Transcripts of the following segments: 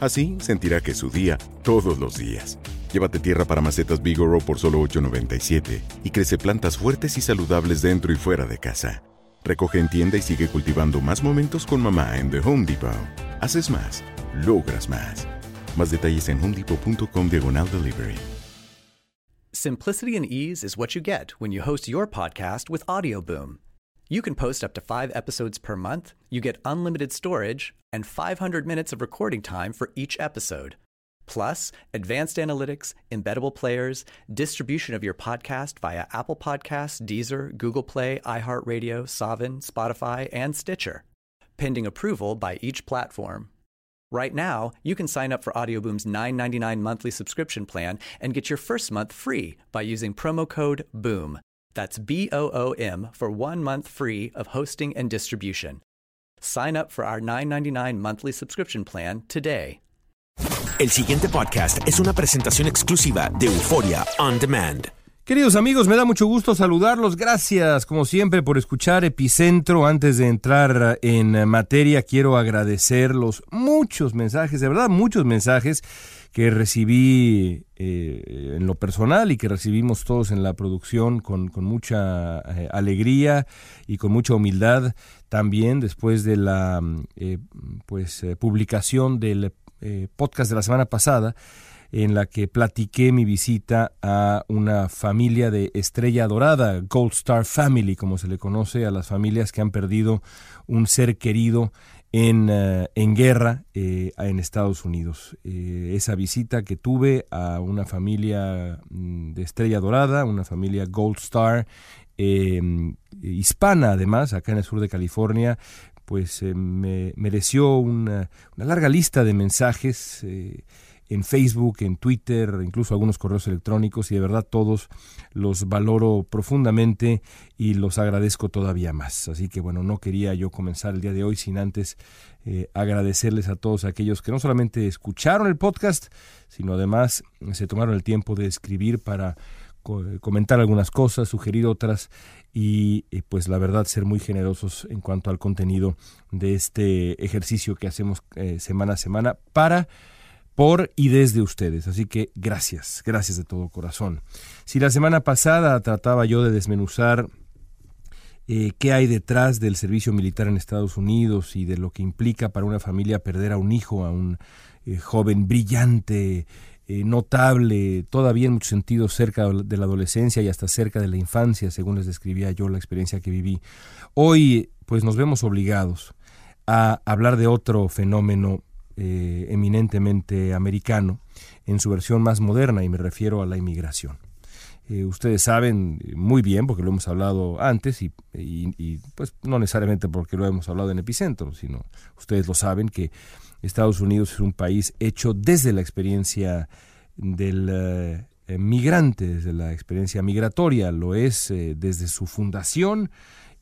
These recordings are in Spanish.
Así sentirá que es su día todos los días. Llévate tierra para macetas Bigoro por solo $8.97 y crece plantas fuertes y saludables dentro y fuera de casa. Recoge en tienda y sigue cultivando más momentos con mamá en The Home Depot. Haces más, logras más. Más detalles en homedepot.com diagonal delivery. Simplicity and ease is what you get when you host your podcast with Audioboom. You can post up to five episodes per month, you get unlimited storage, and 500 minutes of recording time for each episode. Plus, advanced analytics, embeddable players, distribution of your podcast via Apple Podcasts, Deezer, Google Play, iHeartRadio, Savin, Spotify, and Stitcher, pending approval by each platform. Right now, you can sign up for Audioboom's $9.99 monthly subscription plan and get your first month free by using promo code BOOM. That's B O O M for one month free of hosting and distribution. Sign up for our $9.99 monthly subscription plan today. El siguiente podcast es una presentación exclusiva de Euforia On Demand. Queridos amigos, me da mucho gusto saludarlos. Gracias, como siempre, por escuchar Epicentro. Antes de entrar en materia, quiero agradecer los muchos mensajes, de verdad, muchos mensajes que recibí eh, en lo personal y que recibimos todos en la producción con, con mucha eh, alegría y con mucha humildad también después de la eh, pues publicación del podcast de la semana pasada en la que platiqué mi visita a una familia de estrella dorada, Gold Star Family, como se le conoce a las familias que han perdido un ser querido en, uh, en guerra eh, en Estados Unidos. Eh, esa visita que tuve a una familia mm, de estrella dorada, una familia Gold Star, eh, hispana además, acá en el sur de California, pues me mereció una, larga lista de mensajes en Facebook, en Twitter, incluso algunos correos electrónicos y de verdad todos los valoro profundamente y los agradezco todavía más. Así que bueno, no quería yo comenzar el día de hoy sin antes eh, agradecerles a todos aquellos que no solamente escucharon el podcast, sino además se tomaron el tiempo de escribir para comentar algunas cosas, sugerir otras y pues la verdad ser muy generosos en cuanto al contenido de este ejercicio que hacemos eh, semana a semana para por y desde ustedes. Así que gracias, gracias de todo corazón. Si la semana pasada trataba yo de desmenuzar eh, qué hay detrás del servicio militar en Estados Unidos y de lo que implica para una familia perder a un hijo, a un eh, joven brillante, eh, notable, todavía en muchos sentidos cerca de la adolescencia y hasta cerca de la infancia, según les describía yo la experiencia que viví. Hoy pues nos vemos obligados a hablar de otro fenómeno eh, eminentemente americano en su versión más moderna y me refiero a la inmigración. Eh, ustedes saben muy bien, porque lo hemos hablado antes, y, pues no necesariamente porque lo hemos hablado en Epicentro, sino ustedes lo saben, que Estados Unidos es un país hecho desde la experiencia del eh, migrante, desde la experiencia migratoria, lo es eh, desde su fundación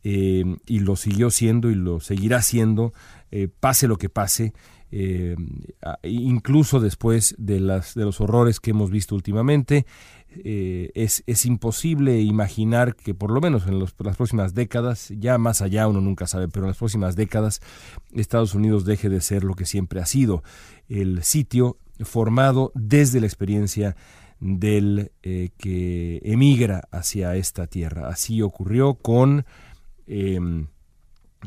y lo siguió siendo y lo seguirá siendo, pase lo que pase, incluso después de, las, de los horrores que hemos visto últimamente, es, es, imposible imaginar que por lo menos en las próximas décadas, ya más allá uno nunca sabe, pero en las próximas décadas Estados Unidos deje de ser lo que siempre ha sido, el sitio formado desde la experiencia del eh, que emigra hacia esta tierra. Así ocurrió con em,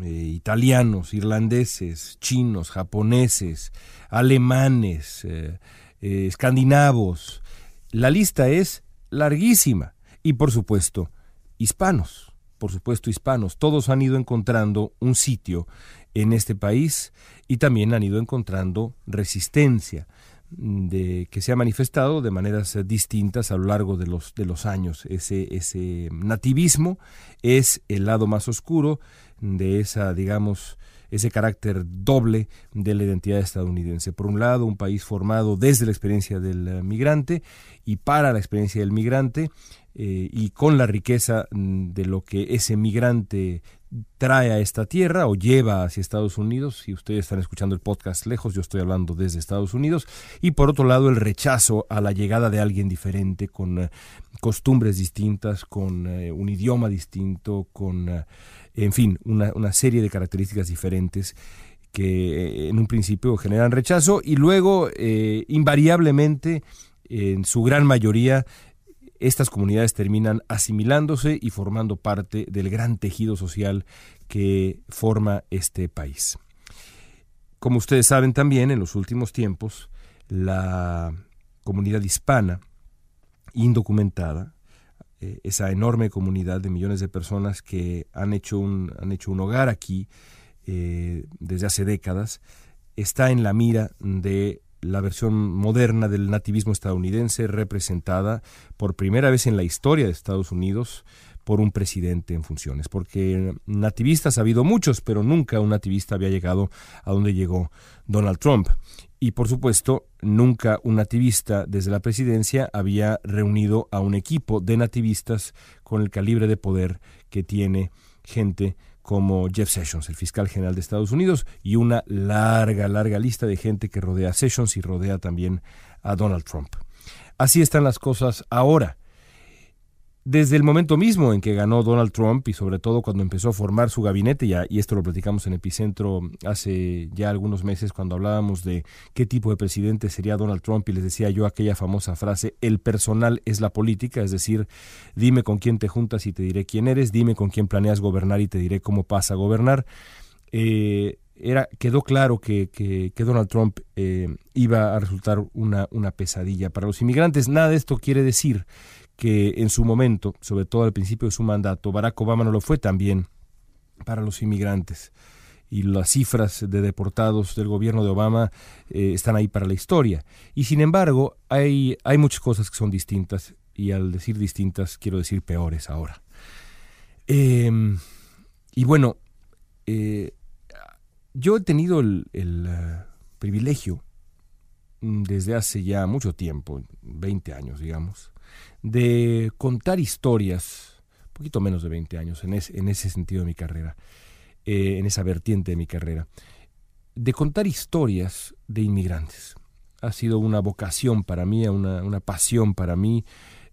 eh, italianos, irlandeses, chinos, japoneses, alemanes, eh, escandinavos. La lista es larguísima. Y por supuesto, hispanos. Por supuesto, hispanos. Todos han ido encontrando un sitio en este país y también han ido encontrando resistencia de, que se ha manifestado de maneras distintas a lo largo de los, de los años. Ese, ese nativismo es el lado más oscuro de esa, digamos, ese carácter doble de la identidad estadounidense. Por un lado, un país formado desde la experiencia del migrante y para la experiencia del migrante eh, y con la riqueza mm, de lo que ese migrante trae a esta tierra o lleva hacia Estados Unidos. Si ustedes están escuchando el podcast lejos, yo estoy hablando desde Estados Unidos. Y por otro lado, el rechazo a la llegada de alguien diferente, con eh, costumbres distintas, con eh, un idioma distinto, con, eh, en fin, una, una, serie de características diferentes que en un principio generan rechazo y luego, invariablemente, en su gran mayoría, estas comunidades terminan asimilándose y formando parte del gran tejido social que forma este país. Como ustedes saben también, en los últimos tiempos, la comunidad hispana indocumentada, eh, esa enorme comunidad de millones de personas que han hecho un, han hecho un hogar aquí eh, desde hace décadas, está en la mira de la versión moderna del nativismo estadounidense representada por primera vez en la historia de Estados Unidos por un presidente en funciones, porque nativistas ha habido muchos, pero nunca un nativista había llegado a donde llegó Donald Trump. Y por supuesto, nunca un nativista desde la presidencia había reunido a un equipo de nativistas con el calibre de poder que tiene gente como Jeff Sessions, el fiscal general de Estados Unidos, y una larga, larga lista de gente que rodea a Sessions y rodea también a Donald Trump. Así están las cosas ahora. Desde el momento mismo en que ganó Donald Trump y sobre todo cuando empezó a formar su gabinete, y esto lo platicamos en Epicentro hace ya algunos meses cuando hablábamos de qué tipo de presidente sería Donald Trump y les decía yo aquella famosa frase, el personal es la política, es decir, dime con quién te juntas y te diré quién eres, dime con quién planeas gobernar y te diré cómo pasa a gobernar. Eh, era, quedó claro que, que, Donald Trump eh, iba a resultar una, una pesadilla para los inmigrantes. Nada de esto quiere decir que en su momento, sobre todo al principio de su mandato, Barack Obama no lo fue también para los inmigrantes. Y las cifras de deportados del gobierno de Obama eh, están ahí para la historia. Y sin embargo, hay, hay muchas cosas que son distintas, y al decir distintas, quiero decir peores ahora. Em, y bueno, eh, yo he tenido el, uh, privilegio mm, desde hace ya mucho tiempo, 20 años, digamos, de contar historias, un poquito menos de 20 años en, en ese sentido de mi carrera, eh, en esa vertiente de mi carrera, de contar historias de inmigrantes. Ha sido una vocación para mí, una, una pasión para mí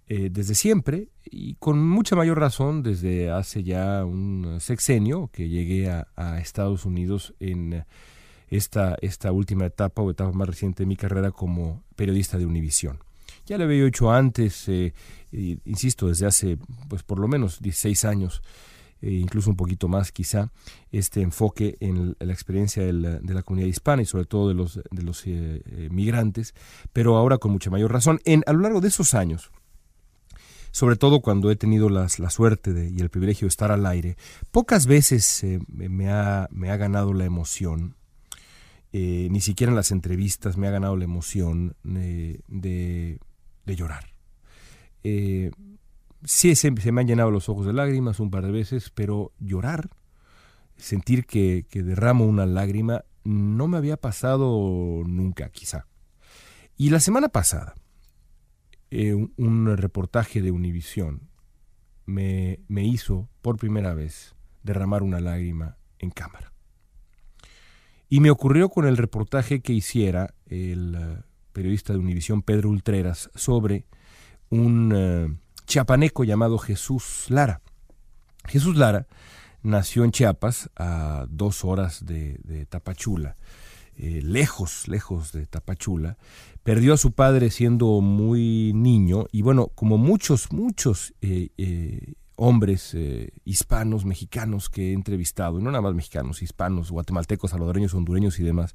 eh, desde siempre y con mucha mayor razón desde hace ya un sexenio que llegué a, a Estados Unidos en esta, esta última etapa o etapa más reciente de mi carrera como periodista de Univisión. Ya lo había hecho antes, eh, insisto, desde hace pues por lo menos 16 años, e incluso un poquito más quizá, este enfoque en la experiencia de la, comunidad hispana y sobre todo de los, de los eh, eh, migrantes, pero ahora con mucha mayor razón. En, a lo largo de esos años, sobre todo cuando he tenido la suerte y el privilegio de estar al aire, pocas veces me ha ganado la emoción ni siquiera en las entrevistas me ha ganado la emoción de, de llorar. Eh, sí, se, me han llenado los ojos de lágrimas un par de veces, pero llorar, sentir que, derramo una lágrima, no me había pasado nunca, quizá. Y la semana pasada, eh, un, reportaje de Univisión me, me hizo por primera vez derramar una lágrima en cámara. Y me ocurrió con el reportaje que hiciera el periodista de Univisión Pedro Ultreras sobre un uh, chiapaneco llamado Jesús Lara. Jesús Lara nació en Chiapas a dos horas de, Tapachula, eh, lejos, lejos de Tapachula. Perdió a su padre siendo muy niño y bueno, como muchos, muchos eh, eh, hombres hispanos, mexicanos que he entrevistado, y no nada más mexicanos, hispanos, guatemaltecos, salvadoreños, hondureños y demás,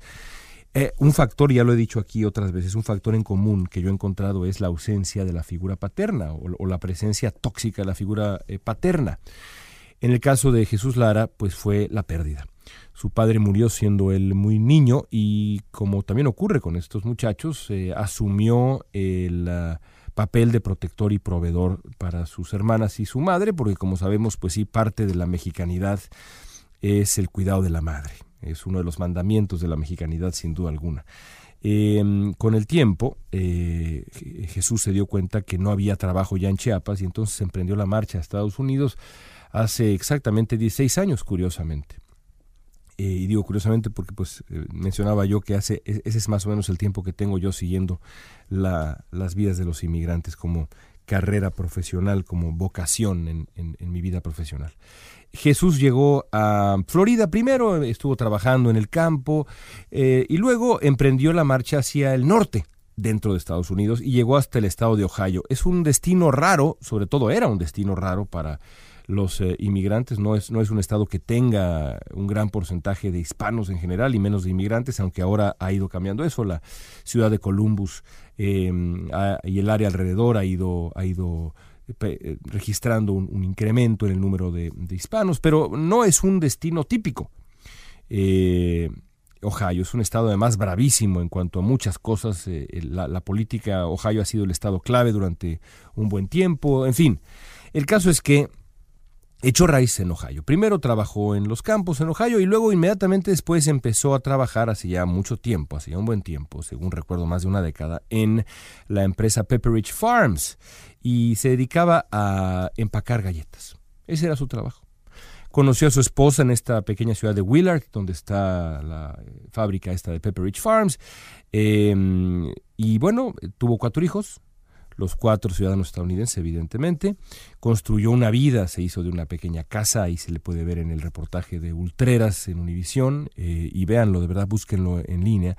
eh, un factor, ya lo he dicho aquí otras veces, un factor en común que yo he encontrado es la ausencia de la figura paterna o, la presencia tóxica de la figura eh, paterna. En el caso de Jesús Lara, pues fue la pérdida. Su padre murió siendo él muy niño y como también ocurre con estos muchachos, eh, asumió el ah, papel de protector y proveedor para sus hermanas y su madre, porque como sabemos, pues sí, parte de la mexicanidad es el cuidado de la madre. Es uno de los mandamientos de la mexicanidad, sin duda alguna. Em, con el tiempo, eh, Jesús se dio cuenta que no había trabajo ya en Chiapas y entonces emprendió la marcha a Estados Unidos hace exactamente 16 años, curiosamente. Eh, y digo curiosamente porque pues eh, mencionaba yo que hace e, ese es más o menos el tiempo que tengo yo siguiendo las vidas de los inmigrantes como carrera profesional, como vocación en mi vida profesional. Jesús llegó a Florida primero, estuvo trabajando en el campo eh, y luego emprendió la marcha hacia el norte dentro de Estados Unidos y llegó hasta el estado de Ohio. Es un destino raro, sobre todo era un destino raro para los eh, inmigrantes, no es, no es un estado que tenga un gran porcentaje de hispanos en general y menos de inmigrantes, aunque ahora ha ido cambiando eso. La ciudad de Columbus eh, y el área alrededor ha ido, ha ido registrando un, incremento en el número de, hispanos, pero no es un destino típico. Eh, Ohio es un estado además bravísimo en cuanto a muchas cosas. Eh, la, la, política, Ohio ha sido el estado clave durante un buen tiempo. En fin, el caso es que echó raíz en Ohio. Primero trabajó en los campos en Ohio y luego inmediatamente después empezó a trabajar hace ya mucho tiempo, hace ya un buen tiempo, según recuerdo más de una década, en la empresa Pepperidge Farms y se dedicaba a empacar galletas. Ese era su trabajo. Conoció a su esposa en esta pequeña ciudad de Willard, donde está la eh, fábrica esta de Pepperidge Farms. Em, y bueno, tuvo cuatro hijos, los cuatro ciudadanos estadounidenses, evidentemente. Construyó una vida, se hizo de una pequeña casa, ahí se le puede ver en el reportaje de Ultreras en Univisión, eh, y véanlo, de verdad, búsquenlo en línea.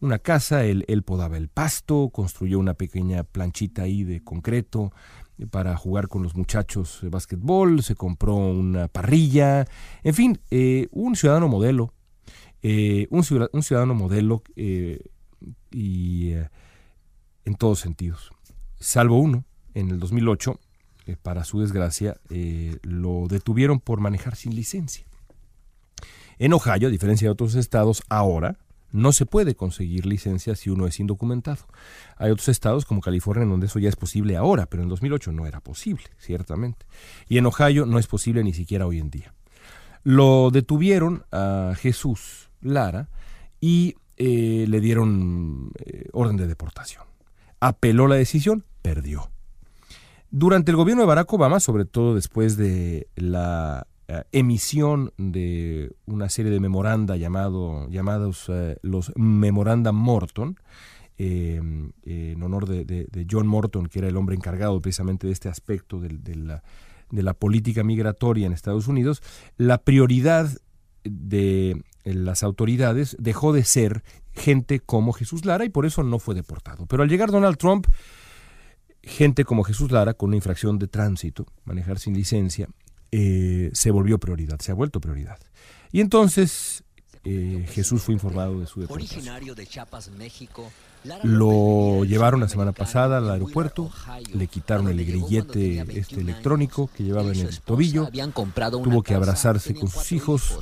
Una casa, él, podaba el pasto, construyó una pequeña planchita ahí de concreto para jugar con los muchachos de básquetbol, se compró una parrilla, en fin, eh, un ciudadano modelo, eh, un, un, ciudadano modelo y en todos sentidos salvo uno, en el 2008, eh, para su desgracia, eh, lo detuvieron por manejar sin licencia. En Ohio, a diferencia de otros estados, ahora no se puede conseguir licencia si uno es indocumentado. Hay otros estados como California en donde eso ya es posible ahora, pero en 2008 no era posible, ciertamente. Y en Ohio no es posible ni siquiera hoy en día. Lo detuvieron a Jesús Lara y eh, le dieron orden de deportación. Apeló la decisión, perdió. Durante el gobierno de Barack Obama, sobre todo después de la eh, emisión de una serie de memoranda llamado, llamados eh, los Memoranda Morton, em, en honor de, John Morton, que era el hombre encargado precisamente de este aspecto de, de la política migratoria en Estados Unidos, la prioridad de las autoridades dejó de ser gente como Jesús Lara y por eso no fue deportado. Pero al llegar Donald Trump, gente como Jesús Lara, con una infracción de tránsito, manejar sin licencia, eh, se volvió prioridad, se ha vuelto prioridad. Y entonces eh, Jesús fue informado de su deportación. Lo llevaron la semana pasada al aeropuerto, le quitaron el grillete este electrónico que llevaba en el tobillo, tuvo que abrazarse con sus hijos.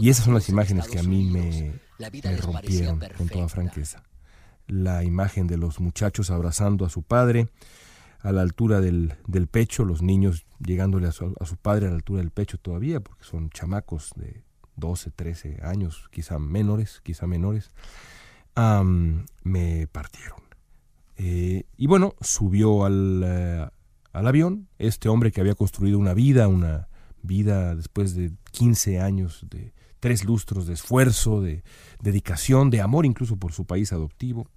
y esas son las imágenes que a mí me, me rompieron con toda franqueza la imagen de los muchachos abrazando a su padre a la altura del, del pecho, los niños llegándole a su, a su, padre a la altura del pecho todavía, porque son chamacos de 12, 13 años, quizá menores, quizá menores, me partieron. Eh, y bueno, subió al, eh, al avión este hombre que había construido una vida, una vida después de 15 años de tres lustros de esfuerzo, de dedicación, de amor incluso por su país adoptivo.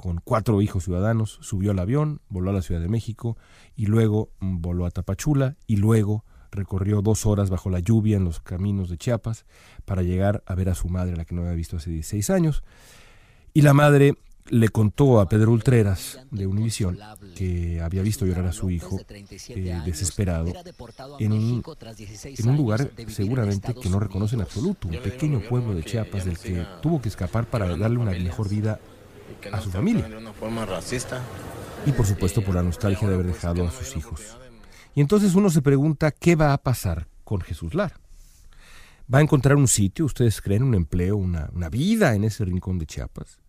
Con cuatro hijos ciudadanos, subió al avión, voló a la Ciudad de México y luego mm, voló a Tapachula y luego recorrió dos horas bajo la lluvia en los caminos de Chiapas para llegar a ver a su madre, la que no había visto hace 16 años. Y la madre le contó a Pedro Ultreras de Univisión que había visto llorar a su hijo eh, desesperado en un, en un lugar seguramente que no reconoce en absoluto, un pequeño pueblo de Chiapas del que tuvo que escapar para darle una mejor vida a su familia. Y por supuesto por la nostalgia de haber dejado a sus hijos. Y entonces uno se pregunta qué va a pasar con Jesús Lara. ¿Va a encontrar un sitio, ustedes creen, un empleo, una, una vida en ese rincón de Chiapas?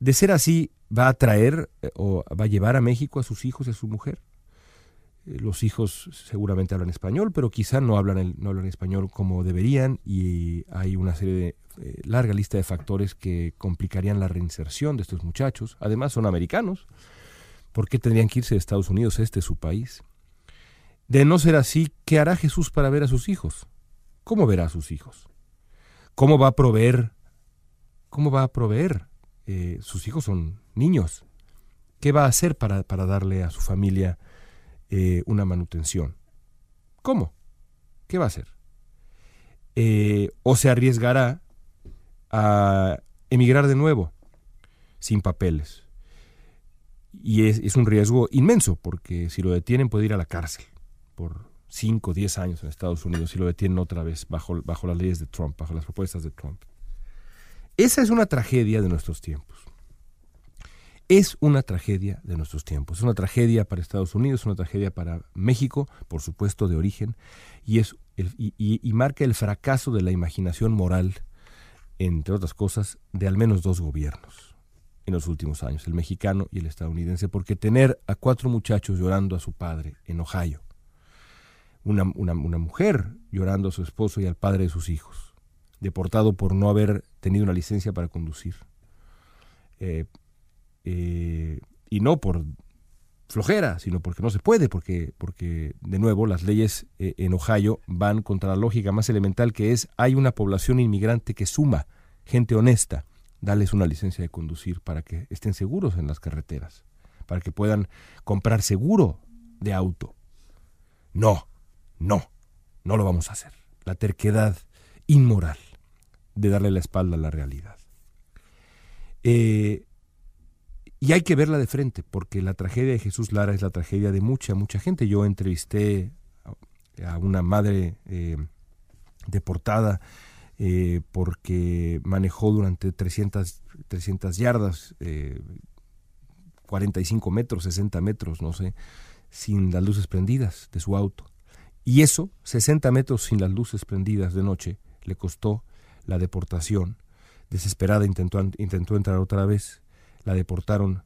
De ser así, ¿va a traer eh, o va a llevar a México a sus hijos y a su mujer? Eh, los hijos seguramente hablan español, pero quizá no hablan, el, no hablan español como deberían y hay una serie de eh, larga lista de factores que complicarían la reinserción de estos muchachos. Además son americanos. ¿Por qué tendrían que irse de Estados Unidos? Este es su país. De no ser así, ¿qué hará Jesús para ver a sus hijos? ¿Cómo verá a sus hijos? ¿Cómo va a proveer? ¿Cómo va a proveer? Eh, sus hijos son niños. ¿Qué va a hacer para, para darle a su familia eh, una manutención? ¿Cómo? ¿Qué va a hacer? O se arriesgará a emigrar de nuevo sin papeles. Y es, un riesgo inmenso, porque si lo detienen puede ir a la cárcel por 5 o 10 años en Estados Unidos y lo detienen otra vez bajo, bajo las leyes de Trump, bajo las propuestas de Trump. Esa es una tragedia de nuestros tiempos. Es una tragedia de nuestros tiempos. Es una tragedia para Estados Unidos, es una tragedia para México, por supuesto, de origen, y, es y marca el fracaso de la imaginación moral, entre otras cosas, de al menos dos gobiernos en los últimos años, el mexicano y el estadounidense, porque tener a cuatro muchachos llorando a su padre en Ohio, una, una, mujer llorando a su esposo y al padre de sus hijos, deportado por no haber tenido una licencia para conducir. Eh, eh, y no por flojera, sino porque no se puede, porque, porque de nuevo las leyes eh, en Ohio van contra la lógica más elemental que es hay una población inmigrante que suma gente honesta, darles una licencia de conducir para que estén seguros en las carreteras, para que puedan comprar seguro de auto. No, no, no lo vamos a hacer. La terquedad inmoral de darle la espalda a la realidad. Eh, y hay que verla de frente, porque la tragedia de Jesús Lara es la tragedia de mucha, mucha gente. Yo entrevisté a una madre eh, deportada eh, porque manejó durante 300, 300 yardas, 45 metros, 60 metros, no sé, sin las luces prendidas de su auto. Y eso, 60 metros sin las luces prendidas de noche, le costó la deportación. Desesperada intentó, intentó entrar otra vez, la deportaron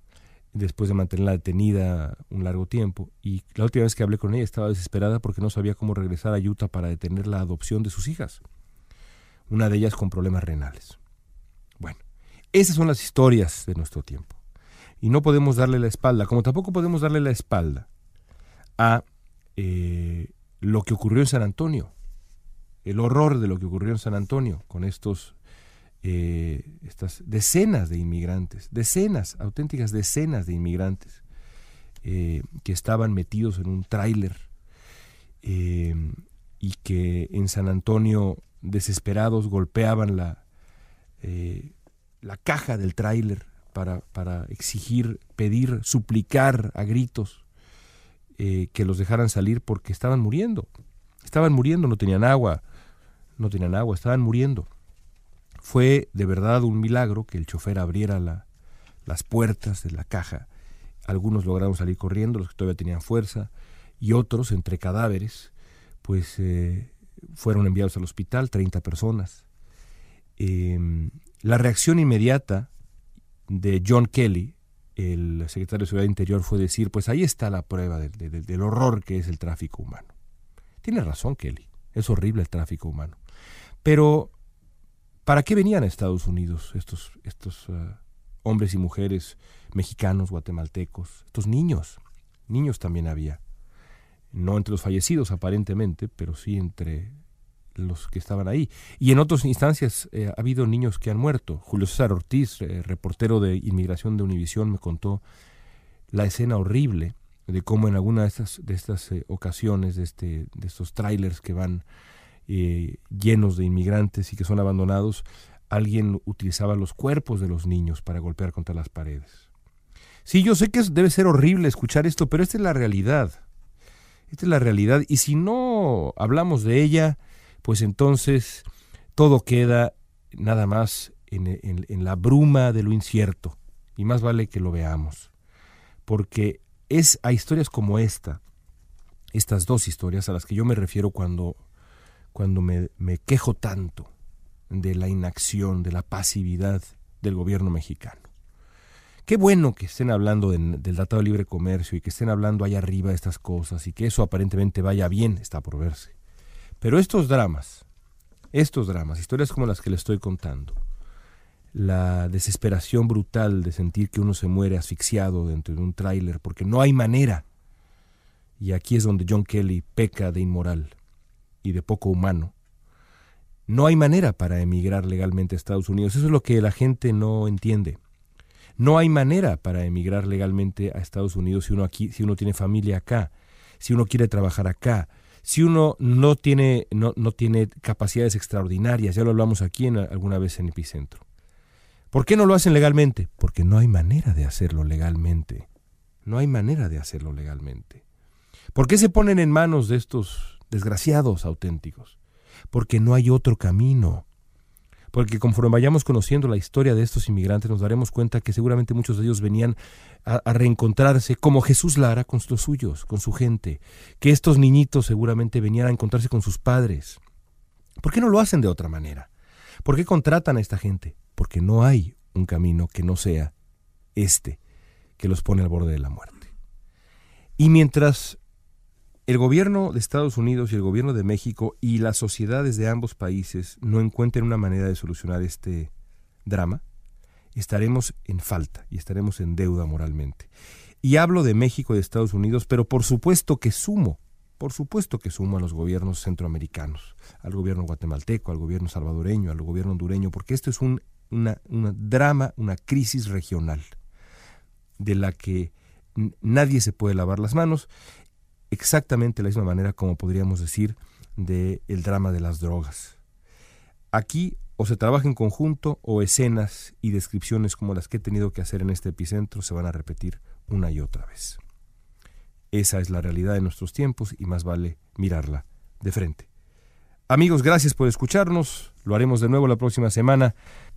después de mantenerla detenida un largo tiempo. Y la última vez que hablé con ella estaba desesperada porque no sabía cómo regresar a Utah para detener la adopción de sus hijas. Una de ellas con problemas renales. Bueno, esas son las historias de nuestro tiempo. Y no podemos darle la espalda, como tampoco podemos darle la espalda a eh, lo que ocurrió en San Antonio, el horror de lo que ocurrió en San Antonio con estos eh, estas decenas de inmigrantes, decenas, auténticas decenas de inmigrantes eh, que estaban metidos en un tráiler eh, y que en San Antonio desesperados golpeaban la, la caja del tráiler para, para exigir, pedir, suplicar a gritos que los dejaran salir porque estaban muriendo. Estaban muriendo, no tenían agua, no tenían agua, estaban muriendo. Fue de verdad un milagro que el chofer abriera la, las puertas de la caja. Algunos lograron salir corriendo, los que todavía tenían fuerza, y otros, entre cadáveres, pues eh, fueron enviados al hospital, 30 personas. Em, la reacción inmediata de John Kelly, el secretario de Seguridad Interior fue decir, pues ahí está la prueba del, horror que es el tráfico humano. Tiene razón Kelly, es horrible el tráfico humano. Pero, ¿para qué venían a Estados Unidos estos, estos uh, hombres y mujeres mexicanos, guatemaltecos, estos niños? Niños también había. No entre los fallecidos aparentemente, pero sí entre los que estaban ahí. Y en otras instancias eh, ha habido niños que han muerto. Julio César Ortiz, eh, reportero de inmigración de Univisión, me contó la escena horrible de cómo en alguna de estas, de estas eh, ocasiones, de, este, de estos trailers que van llenos de inmigrantes y que son abandonados, alguien utilizaba los cuerpos de los niños para golpear contra las paredes. Sí, yo sé que debe ser horrible escuchar esto, pero esta es la realidad. Esta es la realidad. Y si no hablamos de ella, pues entonces todo queda nada más en, la bruma de lo incierto. Y más vale que lo veamos. Porque es a historias como esta, estas dos historias a las que yo me refiero cuando, cuando me, quejo tanto de la inacción, de la pasividad del gobierno mexicano. Qué bueno que estén hablando del Tratado de Libre Comercio y que estén hablando allá arriba de estas cosas y que eso aparentemente vaya bien, está por verse. Pero estos dramas, estos dramas, historias como las que le estoy contando, la desesperación brutal de sentir que uno se muere asfixiado dentro de un tráiler porque no hay manera. Y aquí es donde John Kelly peca de inmoral y de poco humano. No hay manera para emigrar legalmente a Estados Unidos. Eso es lo que la gente no entiende. No hay manera para emigrar legalmente a Estados Unidos si uno aquí, si uno tiene familia acá, si uno quiere trabajar acá, si uno no tiene, no, no tiene capacidades extraordinarias, ya lo hablamos aquí en, alguna vez en Epicentro. ¿Por qué no lo hacen legalmente? Porque no hay manera de hacerlo legalmente. No hay manera de hacerlo legalmente. ¿Por qué se ponen en manos de estos desgraciados auténticos? Porque no hay otro camino porque conforme vayamos conociendo la historia de estos inmigrantes nos daremos cuenta que seguramente muchos de ellos venían a, reencontrarse como Jesús Lara con los suyos, con su gente, que estos niñitos seguramente venían a encontrarse con sus padres. ¿Por qué no lo hacen de otra manera? ¿Por qué contratan a esta gente? Porque no hay un camino que no sea este que los pone al borde de la muerte. Y mientras el gobierno de Estados Unidos y el gobierno de México y las sociedades de ambos países no encuentren una manera de solucionar este drama, estaremos en falta y estaremos en deuda moralmente. Y hablo de México y de Estados Unidos, pero por supuesto que sumo, por supuesto que sumo a los gobiernos centroamericanos, al gobierno guatemalteco, al gobierno salvadoreño, al gobierno hondureño, porque esto es un una, drama, una crisis regional de la que nadie se puede lavar las manos exactamente la misma manera como podríamos decir del el drama de las drogas. Aquí o se trabaja en conjunto o escenas y descripciones como las que he tenido que hacer en este epicentro se van a repetir una y otra vez. Esa es la realidad de nuestros tiempos y más vale mirarla de frente. Amigos, gracias por escucharnos. Lo haremos de nuevo la próxima semana.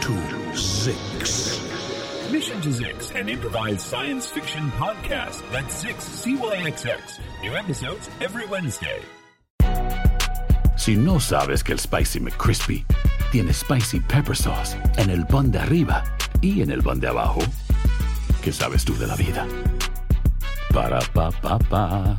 to Zix. Mission to Zix, an improvised science fiction podcast. That's Zix, C-Y-X-X. New episodes every Wednesday. Si no sabes que el Spicy McCrispy tiene Spicy Pepper Sauce en el pan de arriba y en el pan de abajo, ¿qué sabes tú de la vida? Para, pa, pa, pa.